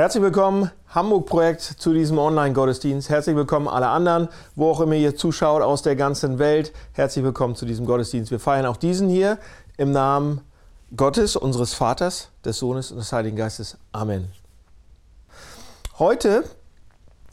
Herzlich willkommen, Hamburg-Projekt zu diesem Online-Gottesdienst. Herzlich willkommen alle anderen, wo auch immer ihr zuschaut aus der ganzen Welt. Herzlich willkommen zu diesem Gottesdienst. Wir feiern auch diesen hier im Namen Gottes, unseres Vaters, des Sohnes und des Heiligen Geistes. Amen. Heute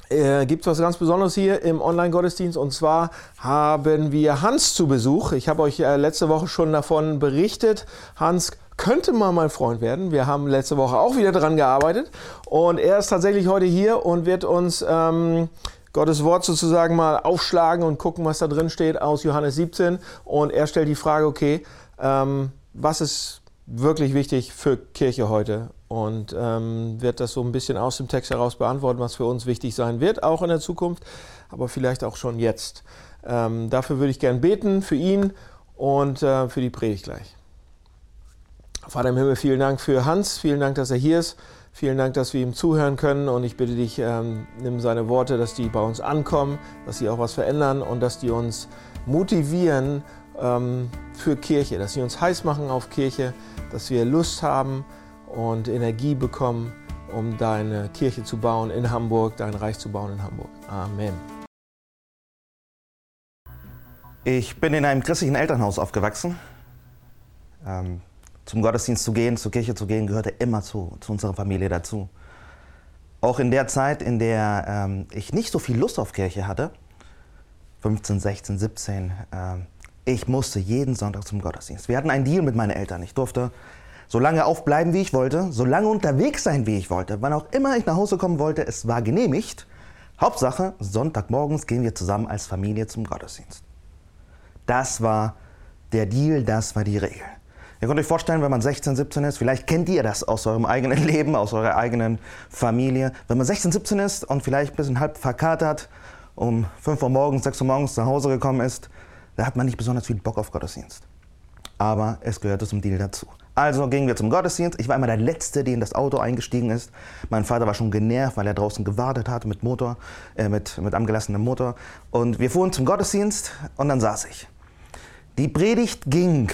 äh, gibt es was ganz Besonderes hier im Online-Gottesdienst und zwar haben wir Hans zu Besuch. Ich habe euch äh, letzte Woche schon davon berichtet. Hans könnte mal mein Freund werden. Wir haben letzte Woche auch wieder daran gearbeitet und er ist tatsächlich heute hier und wird uns ähm, Gottes Wort sozusagen mal aufschlagen und gucken, was da drin steht aus Johannes 17 und er stellt die Frage, okay, ähm, was ist wirklich wichtig für Kirche heute und ähm, wird das so ein bisschen aus dem Text heraus beantworten, was für uns wichtig sein wird, auch in der Zukunft, aber vielleicht auch schon jetzt. Ähm, dafür würde ich gern beten, für ihn und äh, für die Predigt gleich. Vater im Himmel, vielen Dank für Hans, vielen Dank, dass er hier ist. Vielen Dank, dass wir ihm zuhören können und ich bitte dich, ähm, nimm seine Worte, dass die bei uns ankommen, dass sie auch was verändern und dass die uns motivieren ähm, für Kirche, dass sie uns heiß machen auf Kirche, dass wir Lust haben und Energie bekommen, um deine Kirche zu bauen in Hamburg, dein Reich zu bauen in Hamburg. Amen. Ich bin in einem christlichen Elternhaus aufgewachsen. Ähm, zum Gottesdienst zu gehen, zur Kirche zu gehen, gehörte immer zu, zu unserer Familie dazu. Auch in der Zeit, in der ähm, ich nicht so viel Lust auf Kirche hatte, 15, 16, 17, ähm, ich musste jeden Sonntag zum Gottesdienst. Wir hatten einen Deal mit meinen Eltern. Ich durfte so lange aufbleiben, wie ich wollte, so lange unterwegs sein, wie ich wollte, wann auch immer ich nach Hause kommen wollte, es war genehmigt. Hauptsache, Sonntagmorgens gehen wir zusammen als Familie zum Gottesdienst. Das war der Deal, das war die Regel. Ihr könnt euch vorstellen, wenn man 16, 17 ist, vielleicht kennt ihr das aus eurem eigenen Leben, aus eurer eigenen Familie. Wenn man 16, 17 ist und vielleicht ein bisschen halb verkatert, um 5 Uhr morgens, 6 Uhr morgens nach Hause gekommen ist, da hat man nicht besonders viel Bock auf Gottesdienst. Aber es gehörte zum Deal dazu. Also gingen wir zum Gottesdienst. Ich war immer der Letzte, der in das Auto eingestiegen ist. Mein Vater war schon genervt, weil er draußen gewartet hat mit Motor, äh, mit, mit angelassenem Motor. Und wir fuhren zum Gottesdienst und dann saß ich. Die Predigt ging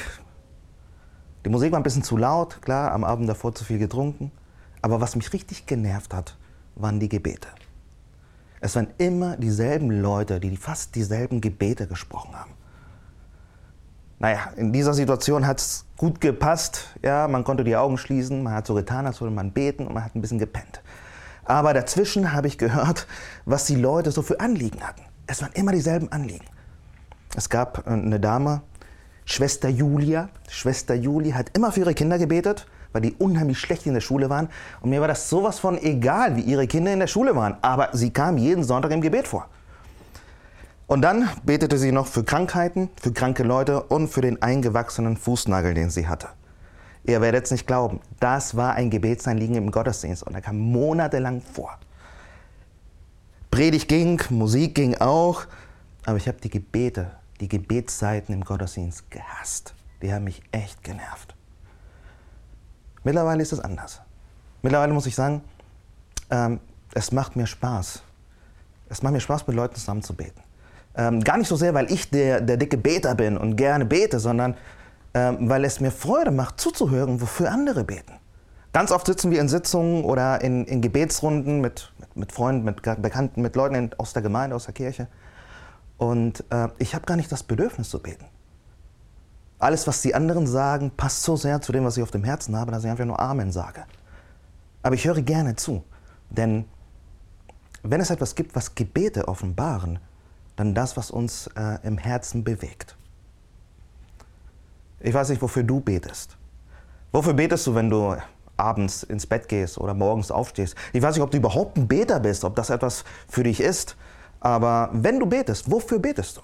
die Musik war ein bisschen zu laut, klar, am Abend davor zu viel getrunken. Aber was mich richtig genervt hat, waren die Gebete. Es waren immer dieselben Leute, die fast dieselben Gebete gesprochen haben. Naja, in dieser Situation hat es gut gepasst. Ja, man konnte die Augen schließen, man hat so getan, als würde man beten und man hat ein bisschen gepennt. Aber dazwischen habe ich gehört, was die Leute so für Anliegen hatten. Es waren immer dieselben Anliegen. Es gab eine Dame, Schwester Julia. Schwester Julia hat immer für ihre Kinder gebetet, weil die unheimlich schlecht in der Schule waren. Und mir war das sowas von egal, wie ihre Kinder in der Schule waren. Aber sie kam jeden Sonntag im Gebet vor. Und dann betete sie noch für Krankheiten, für kranke Leute und für den eingewachsenen Fußnagel, den sie hatte. Ihr werdet es nicht glauben, das war ein Gebetsanliegen im Gottesdienst und er kam monatelang vor. Predigt ging, Musik ging auch, aber ich habe die Gebete die Gebetszeiten im Gottesdienst gehasst. Die haben mich echt genervt. Mittlerweile ist es anders. Mittlerweile muss ich sagen, ähm, es macht mir Spaß. Es macht mir Spaß, mit Leuten zusammen zu beten. Ähm, gar nicht so sehr, weil ich der, der dicke Beter bin und gerne bete, sondern ähm, weil es mir Freude macht, zuzuhören, wofür andere beten. Ganz oft sitzen wir in Sitzungen oder in, in Gebetsrunden mit, mit, mit, Freunden, mit Bekannten, mit Leuten aus der Gemeinde, aus der Kirche. Und äh, ich habe gar nicht das Bedürfnis zu beten. Alles, was die anderen sagen, passt so sehr zu dem, was ich auf dem Herzen habe, dass ich einfach nur Amen sage. Aber ich höre gerne zu. Denn wenn es etwas gibt, was Gebete offenbaren, dann das, was uns äh, im Herzen bewegt. Ich weiß nicht, wofür du betest. Wofür betest du, wenn du abends ins Bett gehst oder morgens aufstehst? Ich weiß nicht, ob du überhaupt ein Beter bist, ob das etwas für dich ist. Aber wenn du betest, wofür betest du?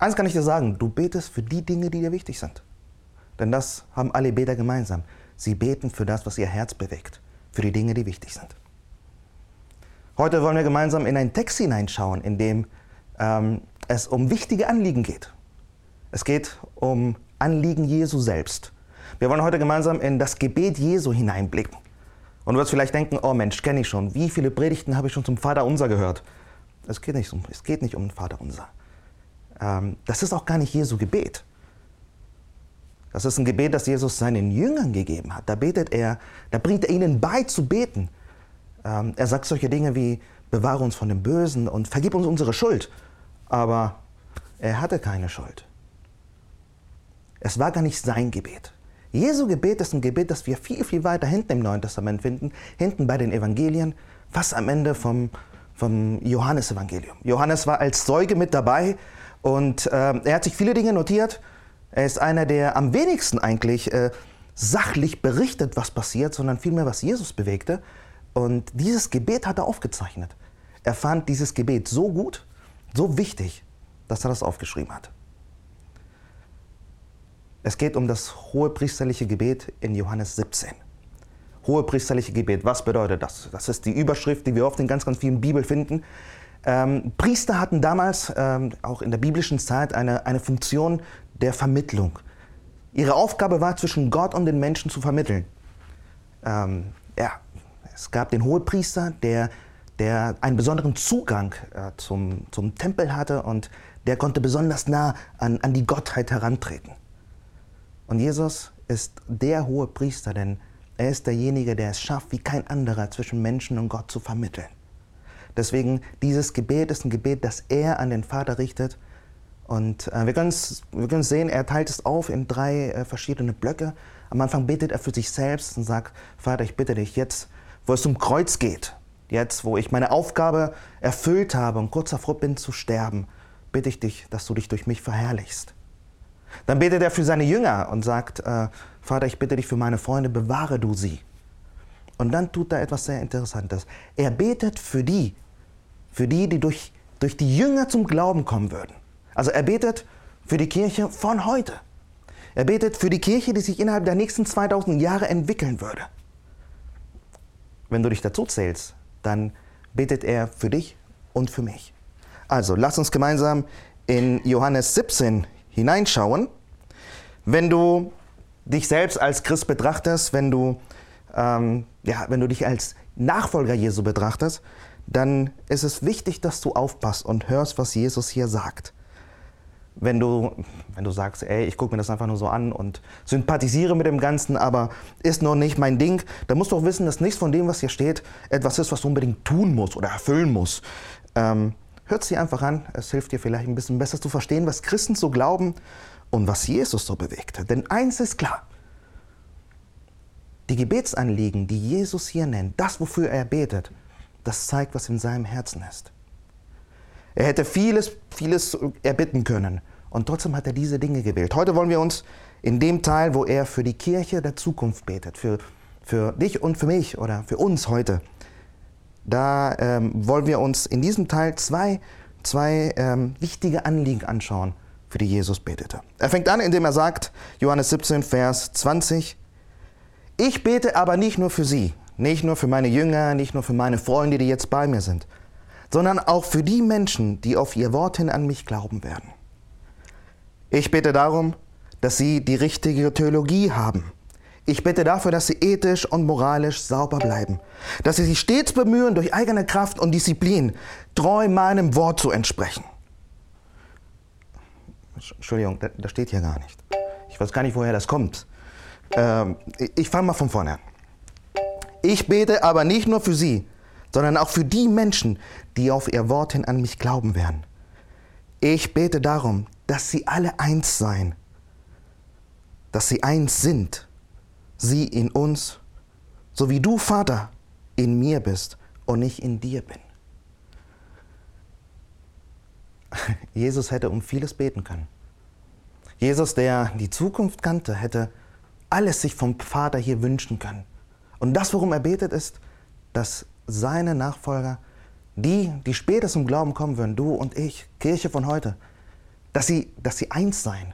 Eins kann ich dir sagen, du betest für die Dinge, die dir wichtig sind. Denn das haben alle Beter gemeinsam. Sie beten für das, was ihr Herz bewegt, für die Dinge, die wichtig sind. Heute wollen wir gemeinsam in einen Text hineinschauen, in dem ähm, es um wichtige Anliegen geht. Es geht um Anliegen Jesu selbst. Wir wollen heute gemeinsam in das Gebet Jesu hineinblicken. Und du wirst vielleicht denken, oh Mensch, kenne ich schon. Wie viele Predigten habe ich schon zum Vater unser gehört? Es geht nicht um, es geht nicht um den Vater unser. Ähm, das ist auch gar nicht Jesu Gebet. Das ist ein Gebet, das Jesus seinen Jüngern gegeben hat. Da betet er, da bringt er ihnen bei zu beten. Ähm, er sagt solche Dinge wie, bewahre uns von dem Bösen und vergib uns unsere Schuld. Aber er hatte keine Schuld. Es war gar nicht sein Gebet. Jesu Gebet ist ein Gebet, das wir viel, viel weiter hinten im Neuen Testament finden, hinten bei den Evangelien, fast am Ende vom, vom Johannesevangelium. Johannes war als Zeuge mit dabei und äh, er hat sich viele Dinge notiert. Er ist einer, der am wenigsten eigentlich äh, sachlich berichtet, was passiert, sondern vielmehr, was Jesus bewegte. Und dieses Gebet hat er aufgezeichnet. Er fand dieses Gebet so gut, so wichtig, dass er das aufgeschrieben hat. Es geht um das hohepriesterliche Gebet in Johannes 17. Hohepriesterliche Gebet, was bedeutet das? Das ist die Überschrift, die wir oft in ganz, ganz vielen Bibeln finden. Ähm, Priester hatten damals, ähm, auch in der biblischen Zeit, eine, eine Funktion der Vermittlung. Ihre Aufgabe war, zwischen Gott und den Menschen zu vermitteln. Ähm, ja, es gab den Hohepriester, der, der einen besonderen Zugang äh, zum, zum Tempel hatte und der konnte besonders nah an, an die Gottheit herantreten. Und Jesus ist der hohe Priester, denn er ist derjenige, der es schafft, wie kein anderer zwischen Menschen und Gott zu vermitteln. Deswegen, dieses Gebet ist ein Gebet, das er an den Vater richtet. Und äh, wir können wir sehen, er teilt es auf in drei äh, verschiedene Blöcke. Am Anfang betet er für sich selbst und sagt, Vater, ich bitte dich jetzt, wo es zum Kreuz geht, jetzt, wo ich meine Aufgabe erfüllt habe und kurz davor bin zu sterben, bitte ich dich, dass du dich durch mich verherrlichst. Dann betet er für seine Jünger und sagt, äh, Vater, ich bitte dich für meine Freunde, bewahre du sie. Und dann tut er etwas sehr Interessantes. Er betet für die, für die, die durch, durch die Jünger zum Glauben kommen würden. Also er betet für die Kirche von heute. Er betet für die Kirche, die sich innerhalb der nächsten 2000 Jahre entwickeln würde. Wenn du dich dazu zählst, dann betet er für dich und für mich. Also lass uns gemeinsam in Johannes 17 hineinschauen. Wenn du dich selbst als Christ betrachtest, wenn du, ähm, ja, wenn du dich als Nachfolger Jesu betrachtest, dann ist es wichtig, dass du aufpasst und hörst, was Jesus hier sagt. Wenn du, wenn du sagst, ey, ich gucke mir das einfach nur so an und sympathisiere mit dem Ganzen, aber ist noch nicht mein Ding, dann musst du auch wissen, dass nichts von dem, was hier steht, etwas ist, was du unbedingt tun musst oder erfüllen musst. Ähm, Hört sie einfach an, es hilft dir vielleicht ein bisschen besser zu verstehen, was Christen so glauben und was Jesus so bewegte. Denn eins ist klar, die Gebetsanliegen, die Jesus hier nennt, das, wofür er betet, das zeigt, was in seinem Herzen ist. Er hätte vieles, vieles erbitten können und trotzdem hat er diese Dinge gewählt. Heute wollen wir uns in dem Teil, wo er für die Kirche der Zukunft betet, für, für dich und für mich oder für uns heute, da ähm, wollen wir uns in diesem Teil zwei, zwei ähm, wichtige Anliegen anschauen, für die Jesus betete. Er fängt an, indem er sagt, Johannes 17, Vers 20, ich bete aber nicht nur für sie, nicht nur für meine Jünger, nicht nur für meine Freunde, die jetzt bei mir sind, sondern auch für die Menschen, die auf ihr Wort hin an mich glauben werden. Ich bete darum, dass sie die richtige Theologie haben ich bitte dafür, dass sie ethisch und moralisch sauber bleiben. Dass sie sich stets bemühen, durch eigene Kraft und Disziplin treu meinem Wort zu entsprechen. Entschuldigung, das steht hier gar nicht. Ich weiß gar nicht, woher das kommt. Ähm, ich fange mal von vorne an. Ich bete aber nicht nur für sie, sondern auch für die Menschen, die auf ihr Wort hin an mich glauben werden. Ich bete darum, dass sie alle eins seien, dass sie eins sind sie in uns, so wie du, Vater, in mir bist und ich in dir bin. Jesus hätte um vieles beten können. Jesus, der die Zukunft kannte, hätte alles sich vom Vater hier wünschen können. Und das, worum er betet, ist, dass seine Nachfolger, die, die später zum Glauben kommen würden, du und ich, Kirche von heute, dass sie, dass sie eins seien,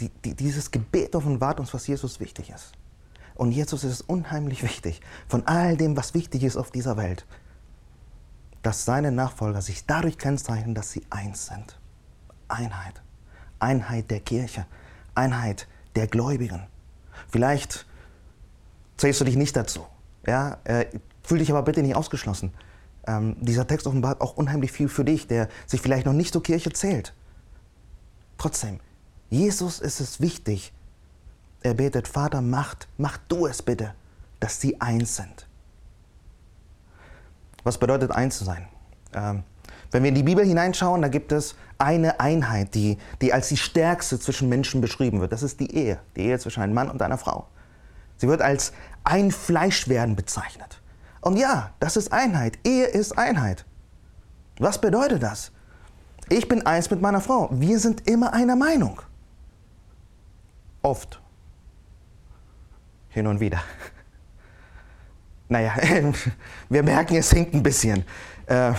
die, die, dieses Gebet offenbart uns, was Jesus wichtig ist. Und Jesus ist unheimlich wichtig, von all dem, was wichtig ist auf dieser Welt, dass seine Nachfolger sich dadurch kennzeichnen, dass sie eins sind. Einheit. Einheit der Kirche. Einheit der Gläubigen. Vielleicht zählst du dich nicht dazu. Ja? Äh, fühl dich aber bitte nicht ausgeschlossen. Ähm, dieser Text offenbart auch unheimlich viel für dich, der sich vielleicht noch nicht zur Kirche zählt. Trotzdem, Jesus ist es wichtig. Er betet, Vater, macht, mach du es bitte, dass sie eins sind. Was bedeutet eins zu sein? Ähm, wenn wir in die Bibel hineinschauen, da gibt es eine Einheit, die, die als die stärkste zwischen Menschen beschrieben wird. Das ist die Ehe. Die Ehe zwischen einem Mann und einer Frau. Sie wird als ein Fleischwerden bezeichnet. Und ja, das ist Einheit. Ehe ist Einheit. Was bedeutet das? Ich bin eins mit meiner Frau. Wir sind immer einer Meinung. Oft. Hin und wieder. Naja, wir merken, es hinkt ein bisschen. Äh,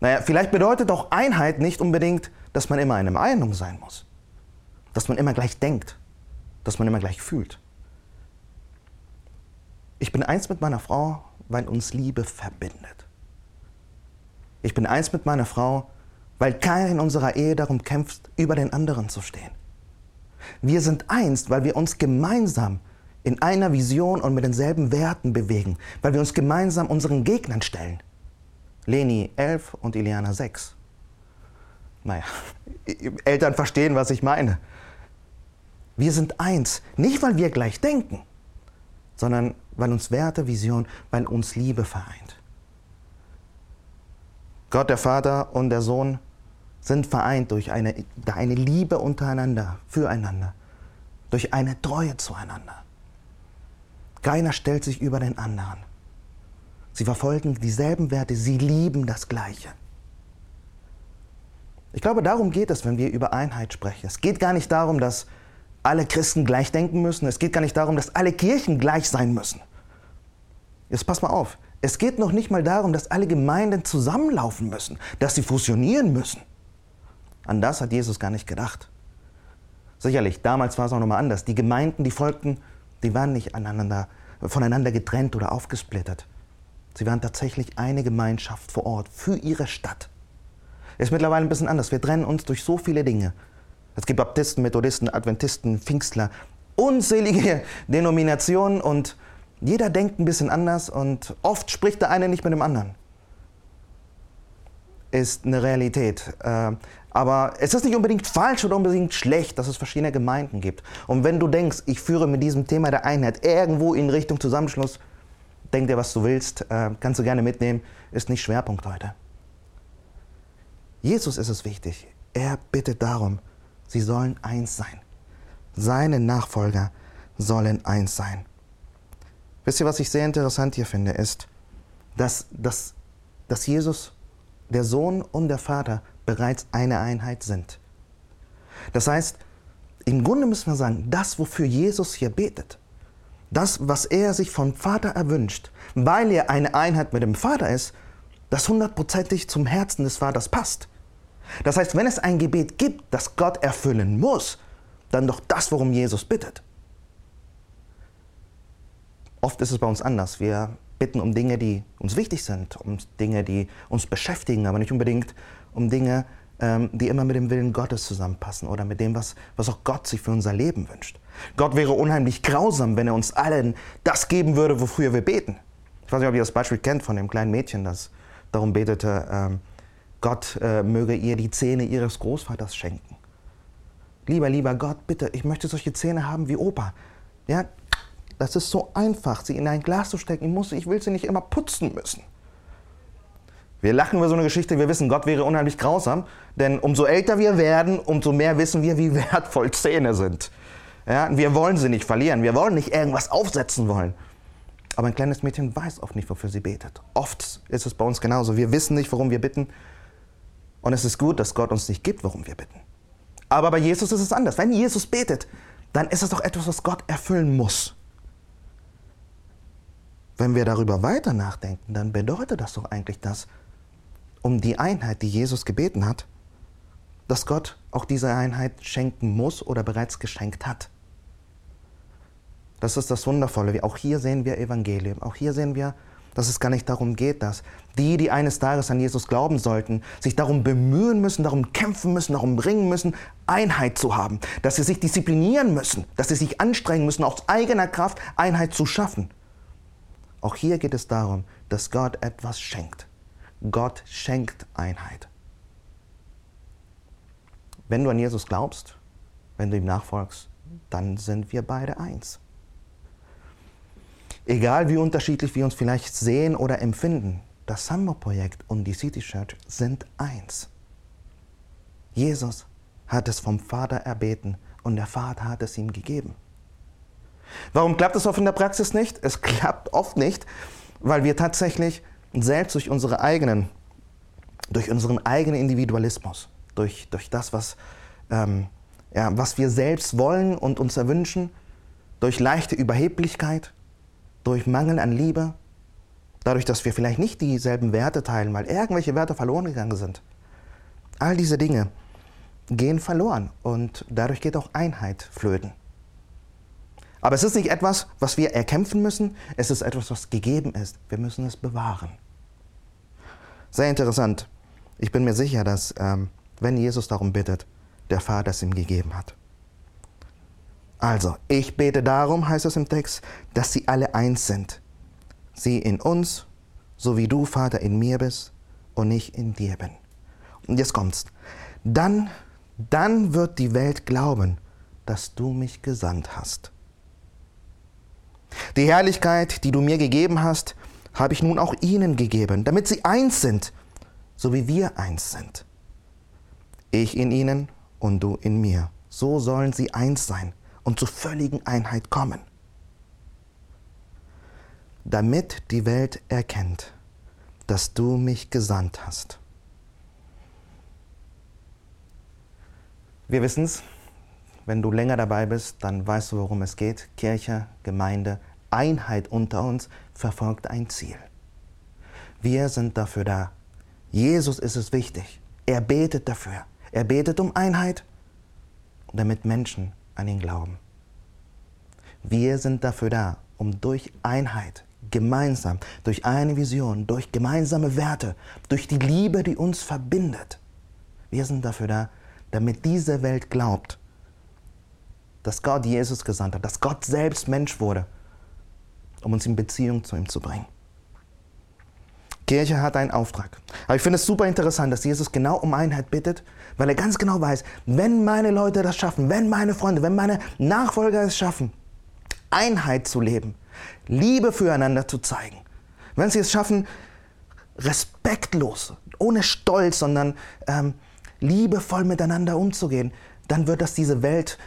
naja, vielleicht bedeutet auch Einheit nicht unbedingt, dass man immer eine Meinung sein muss. Dass man immer gleich denkt. Dass man immer gleich fühlt. Ich bin eins mit meiner Frau, weil uns Liebe verbindet. Ich bin eins mit meiner Frau, weil keiner in unserer Ehe darum kämpft, über den anderen zu stehen. Wir sind eins, weil wir uns gemeinsam in einer Vision und mit denselben Werten bewegen, weil wir uns gemeinsam unseren Gegnern stellen. Leni 11 und Iliana 6. Naja, Eltern verstehen, was ich meine. Wir sind eins, nicht weil wir gleich denken, sondern weil uns Werte, Vision, weil uns Liebe vereint. Gott der Vater und der Sohn sind vereint durch eine, eine Liebe untereinander, füreinander, durch eine Treue zueinander. Keiner stellt sich über den anderen. Sie verfolgen dieselben Werte, sie lieben das Gleiche. Ich glaube, darum geht es, wenn wir über Einheit sprechen. Es geht gar nicht darum, dass alle Christen gleich denken müssen. Es geht gar nicht darum, dass alle Kirchen gleich sein müssen. Jetzt pass mal auf. Es geht noch nicht mal darum, dass alle Gemeinden zusammenlaufen müssen, dass sie fusionieren müssen. An das hat Jesus gar nicht gedacht. Sicherlich, damals war es auch nochmal anders. Die Gemeinden, die folgten, die waren nicht aneinander, voneinander getrennt oder aufgesplittert. Sie waren tatsächlich eine Gemeinschaft vor Ort für ihre Stadt. Ist mittlerweile ein bisschen anders. Wir trennen uns durch so viele Dinge. Es gibt Baptisten, Methodisten, Adventisten, Pfingstler, unzählige Denominationen und jeder denkt ein bisschen anders und oft spricht der eine nicht mit dem anderen. Ist eine Realität. Äh, aber es ist nicht unbedingt falsch oder unbedingt schlecht, dass es verschiedene Gemeinden gibt. Und wenn du denkst, ich führe mit diesem Thema der Einheit irgendwo in Richtung Zusammenschluss, denk dir, was du willst, äh, kannst du gerne mitnehmen, ist nicht Schwerpunkt heute. Jesus ist es wichtig. Er bittet darum, sie sollen eins sein. Seine Nachfolger sollen eins sein. Wisst ihr, was ich sehr interessant hier finde, ist, dass, dass, dass Jesus, der Sohn und der Vater bereits eine Einheit sind. Das heißt, im Grunde müssen wir sagen, das, wofür Jesus hier betet, das, was er sich vom Vater erwünscht, weil er eine Einheit mit dem Vater ist, das hundertprozentig zum Herzen des Vaters passt. Das heißt, wenn es ein Gebet gibt, das Gott erfüllen muss, dann doch das, worum Jesus bittet. Oft ist es bei uns anders. Wir bitten um Dinge, die uns wichtig sind, um Dinge, die uns beschäftigen, aber nicht unbedingt um Dinge, ähm, die immer mit dem Willen Gottes zusammenpassen oder mit dem, was, was auch Gott sich für unser Leben wünscht. Gott wäre unheimlich grausam, wenn er uns allen das geben würde, wofür wir beten. Ich weiß nicht, ob ihr das Beispiel kennt von dem kleinen Mädchen, das darum betete, ähm, Gott äh, möge ihr die Zähne ihres Großvaters schenken. Lieber, lieber Gott, bitte, ich möchte solche Zähne haben wie Opa. Ja, das ist so einfach, sie in ein Glas zu stecken. Ich, muss, ich will sie nicht immer putzen müssen. Wir lachen über so eine Geschichte, wir wissen, Gott wäre unheimlich grausam, denn umso älter wir werden, umso mehr wissen wir, wie wertvoll Zähne sind. Ja, wir wollen sie nicht verlieren, wir wollen nicht irgendwas aufsetzen wollen. Aber ein kleines Mädchen weiß oft nicht, wofür sie betet. Oft ist es bei uns genauso. Wir wissen nicht, worum wir bitten. Und es ist gut, dass Gott uns nicht gibt, worum wir bitten. Aber bei Jesus ist es anders. Wenn Jesus betet, dann ist es doch etwas, was Gott erfüllen muss. Wenn wir darüber weiter nachdenken, dann bedeutet das doch eigentlich das, um die Einheit, die Jesus gebeten hat, dass Gott auch diese Einheit schenken muss oder bereits geschenkt hat. Das ist das Wundervolle. Auch hier sehen wir Evangelium. Auch hier sehen wir, dass es gar nicht darum geht, dass die, die eines Tages an Jesus glauben sollten, sich darum bemühen müssen, darum kämpfen müssen, darum bringen müssen, Einheit zu haben. Dass sie sich disziplinieren müssen, dass sie sich anstrengen müssen, aus eigener Kraft Einheit zu schaffen. Auch hier geht es darum, dass Gott etwas schenkt. Gott schenkt Einheit. wenn du an Jesus glaubst, wenn du ihm nachfolgst, dann sind wir beide eins. Egal wie unterschiedlich wir uns vielleicht sehen oder empfinden, das Samba-Projekt und die City Church sind eins. Jesus hat es vom Vater erbeten und der Vater hat es ihm gegeben. Warum klappt es oft in der Praxis nicht? Es klappt oft nicht, weil wir tatsächlich selbst durch unsere eigenen, durch unseren eigenen Individualismus, durch, durch das, was, ähm, ja, was wir selbst wollen und uns erwünschen, durch leichte Überheblichkeit, durch Mangel an Liebe, dadurch, dass wir vielleicht nicht dieselben Werte teilen, weil irgendwelche Werte verloren gegangen sind. All diese Dinge gehen verloren und dadurch geht auch Einheit flöten. Aber es ist nicht etwas, was wir erkämpfen müssen, es ist etwas, was gegeben ist. Wir müssen es bewahren. Sehr interessant. Ich bin mir sicher, dass ähm, wenn Jesus darum bittet, der Vater es ihm gegeben hat. Also, ich bete darum, heißt es im Text, dass sie alle eins sind. Sie in uns, so wie du, Vater, in mir bist und ich in dir bin. Und jetzt kommt's. Dann, dann wird die Welt glauben, dass du mich gesandt hast. Die Herrlichkeit, die du mir gegeben hast, habe ich nun auch ihnen gegeben, damit sie eins sind, so wie wir eins sind. Ich in ihnen und du in mir. So sollen sie eins sein und zur völligen Einheit kommen. Damit die Welt erkennt, dass du mich gesandt hast. Wir wissen es, wenn du länger dabei bist, dann weißt du, worum es geht. Kirche, Gemeinde, Einheit unter uns verfolgt ein Ziel. Wir sind dafür da. Jesus ist es wichtig. Er betet dafür. Er betet um Einheit, damit Menschen an ihn glauben. Wir sind dafür da, um durch Einheit, gemeinsam, durch eine Vision, durch gemeinsame Werte, durch die Liebe, die uns verbindet. Wir sind dafür da, damit diese Welt glaubt, dass Gott Jesus gesandt hat, dass Gott selbst Mensch wurde, um uns in Beziehung zu ihm zu bringen. Kirche hat einen Auftrag. Aber ich finde es super interessant, dass Jesus genau um Einheit bittet, weil er ganz genau weiß, wenn meine Leute das schaffen, wenn meine Freunde, wenn meine Nachfolger es schaffen, Einheit zu leben, Liebe füreinander zu zeigen, wenn sie es schaffen, respektlos, ohne Stolz, sondern ähm, liebevoll miteinander umzugehen, dann wird das diese Welt,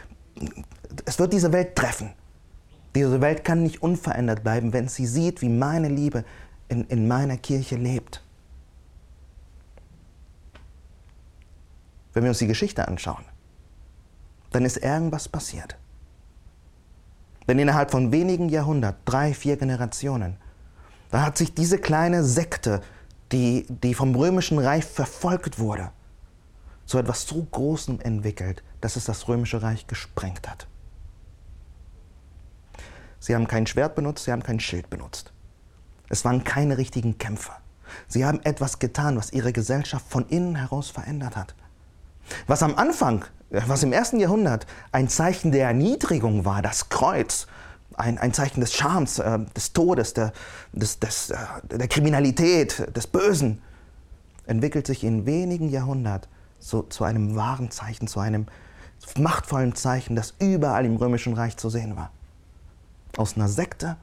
es wird diese Welt treffen. Diese Welt kann nicht unverändert bleiben, wenn sie sieht, wie meine Liebe in, in meiner Kirche lebt. Wenn wir uns die Geschichte anschauen, dann ist irgendwas passiert. Denn innerhalb von wenigen Jahrhunderten, drei, vier Generationen, da hat sich diese kleine Sekte, die, die vom römischen Reich verfolgt wurde, zu etwas so Großem entwickelt, dass es das römische Reich gesprengt hat. Sie haben kein Schwert benutzt, sie haben kein Schild benutzt. Es waren keine richtigen Kämpfer. Sie haben etwas getan, was ihre Gesellschaft von innen heraus verändert hat. Was am Anfang, was im ersten Jahrhundert ein Zeichen der Erniedrigung war, das Kreuz, ein, ein Zeichen des Schams, äh, des Todes, der, des, des, äh, der Kriminalität, des Bösen, entwickelt sich in wenigen Jahrhunderten so, zu einem wahren Zeichen, zu einem machtvollen Zeichen, das überall im Römischen Reich zu sehen war. Aus einer Sekte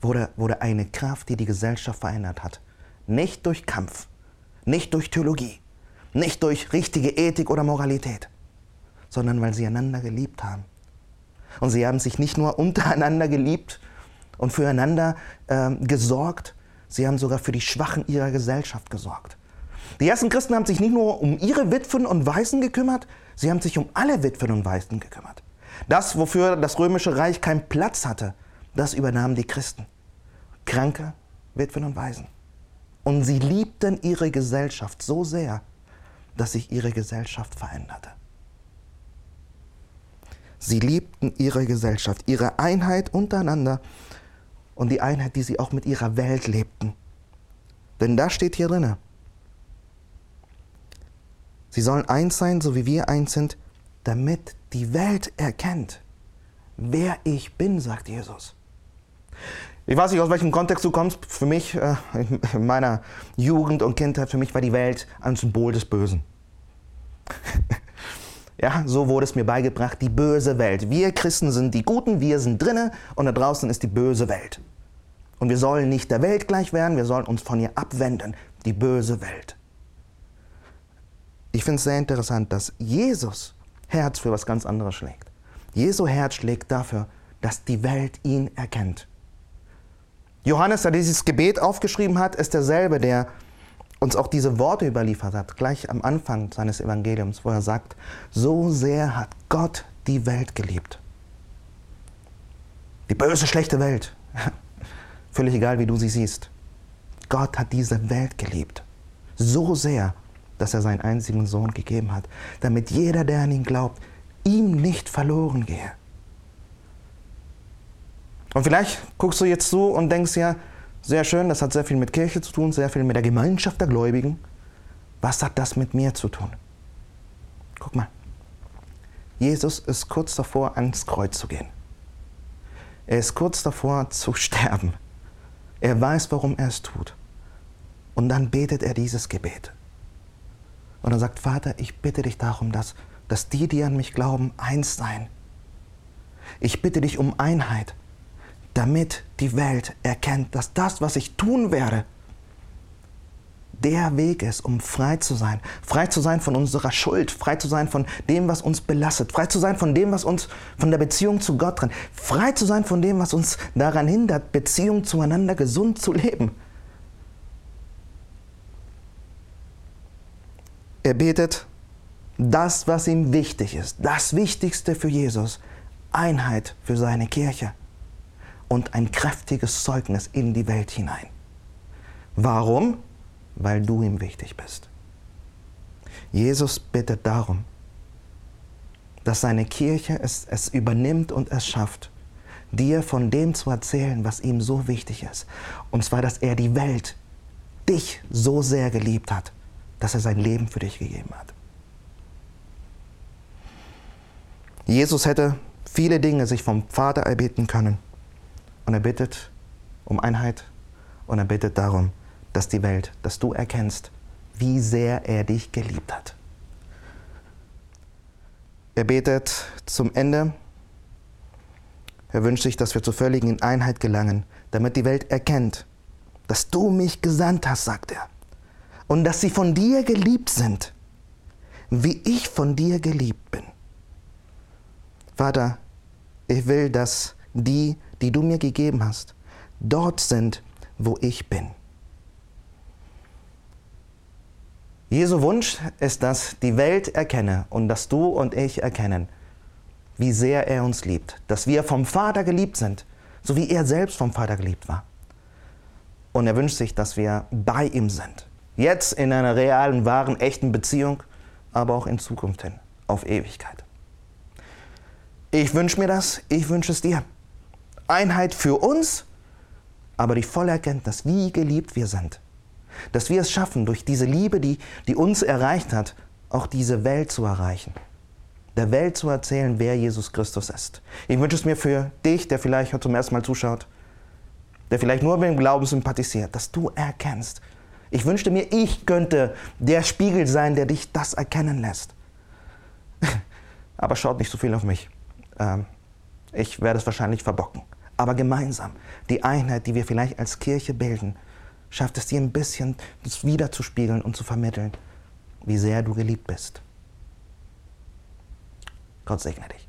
wurde, wurde eine Kraft, die die Gesellschaft verändert hat. Nicht durch Kampf, nicht durch Theologie, nicht durch richtige Ethik oder Moralität, sondern weil sie einander geliebt haben. Und sie haben sich nicht nur untereinander geliebt und füreinander äh, gesorgt, sie haben sogar für die Schwachen ihrer Gesellschaft gesorgt. Die ersten Christen haben sich nicht nur um ihre Witwen und Waisen gekümmert, sie haben sich um alle Witwen und Waisen gekümmert. Das, wofür das römische Reich keinen Platz hatte, das übernahmen die Christen. Kranke, Witwen und Waisen. Und sie liebten ihre Gesellschaft so sehr, dass sich ihre Gesellschaft veränderte. Sie liebten ihre Gesellschaft, ihre Einheit untereinander und die Einheit, die sie auch mit ihrer Welt lebten. Denn da steht hier drinne, sie sollen eins sein, so wie wir eins sind, damit die Welt erkennt, wer ich bin, sagt Jesus. Ich weiß nicht, aus welchem Kontext du kommst. Für mich, äh, in meiner Jugend und Kindheit, für mich war die Welt ein Symbol des Bösen. Ja, so wurde es mir beigebracht, die böse Welt. Wir Christen sind die Guten, wir sind drinnen und da draußen ist die böse Welt. Und wir sollen nicht der Welt gleich werden, wir sollen uns von ihr abwenden, die böse Welt. Ich finde es sehr interessant, dass Jesus Herz für was ganz anderes schlägt. Jesu Herz schlägt dafür, dass die Welt ihn erkennt. Johannes, der dieses Gebet aufgeschrieben hat, ist derselbe, der uns auch diese Worte überliefert hat, gleich am Anfang seines Evangeliums, wo er sagt, so sehr hat Gott die Welt geliebt. Die böse, schlechte Welt. Völlig egal, wie du sie siehst. Gott hat diese Welt geliebt. So sehr, dass er seinen einzigen Sohn gegeben hat, damit jeder, der an ihn glaubt, ihm nicht verloren gehe. Und vielleicht guckst du jetzt zu und denkst ja, sehr schön, das hat sehr viel mit Kirche zu tun, sehr viel mit der Gemeinschaft der Gläubigen. Was hat das mit mir zu tun? Guck mal, Jesus ist kurz davor, ans Kreuz zu gehen. Er ist kurz davor zu sterben. Er weiß, warum er es tut. Und dann betet er dieses Gebet. Und er sagt, Vater, ich bitte dich darum, dass, dass die, die an mich glauben, eins sein. Ich bitte dich um Einheit damit die Welt erkennt, dass das, was ich tun werde, der Weg ist, um frei zu sein. Frei zu sein von unserer Schuld, frei zu sein von dem, was uns belastet, frei zu sein von dem, was uns von der Beziehung zu Gott trennt, frei zu sein von dem, was uns daran hindert, Beziehung zueinander gesund zu leben. Er betet das, was ihm wichtig ist, das Wichtigste für Jesus, Einheit für seine Kirche und ein kräftiges Zeugnis in die Welt hinein. Warum? Weil du ihm wichtig bist. Jesus bittet darum, dass seine Kirche es, es übernimmt und es schafft, dir von dem zu erzählen, was ihm so wichtig ist. Und zwar, dass er die Welt, dich so sehr geliebt hat, dass er sein Leben für dich gegeben hat. Jesus hätte viele Dinge sich vom Vater erbeten können. Und er bittet um Einheit und er bittet darum, dass die Welt, dass du erkennst, wie sehr er dich geliebt hat. Er betet zum Ende. Er wünscht sich, dass wir zur völligen Einheit gelangen, damit die Welt erkennt, dass du mich gesandt hast, sagt er, und dass sie von dir geliebt sind, wie ich von dir geliebt bin. Vater, ich will, dass die, die du mir gegeben hast, dort sind, wo ich bin. Jesu Wunsch ist, dass die Welt erkenne und dass du und ich erkennen, wie sehr er uns liebt, dass wir vom Vater geliebt sind, so wie er selbst vom Vater geliebt war. Und er wünscht sich, dass wir bei ihm sind. Jetzt in einer realen, wahren, echten Beziehung, aber auch in Zukunft hin, auf Ewigkeit. Ich wünsche mir das, ich wünsche es dir. Einheit für uns, aber die volle Erkenntnis, wie geliebt wir sind. Dass wir es schaffen, durch diese Liebe, die, die uns erreicht hat, auch diese Welt zu erreichen. Der Welt zu erzählen, wer Jesus Christus ist. Ich wünsche es mir für dich, der vielleicht heute zum ersten Mal zuschaut, der vielleicht nur mit dem Glauben sympathisiert, dass du erkennst. Ich wünschte mir, ich könnte der Spiegel sein, der dich das erkennen lässt. Aber schaut nicht so viel auf mich. Ähm, ich werde es wahrscheinlich verbocken aber gemeinsam. Die Einheit, die wir vielleicht als Kirche bilden, schafft es dir ein bisschen, das wiederzuspiegeln und zu vermitteln, wie sehr du geliebt bist. Gott segne dich.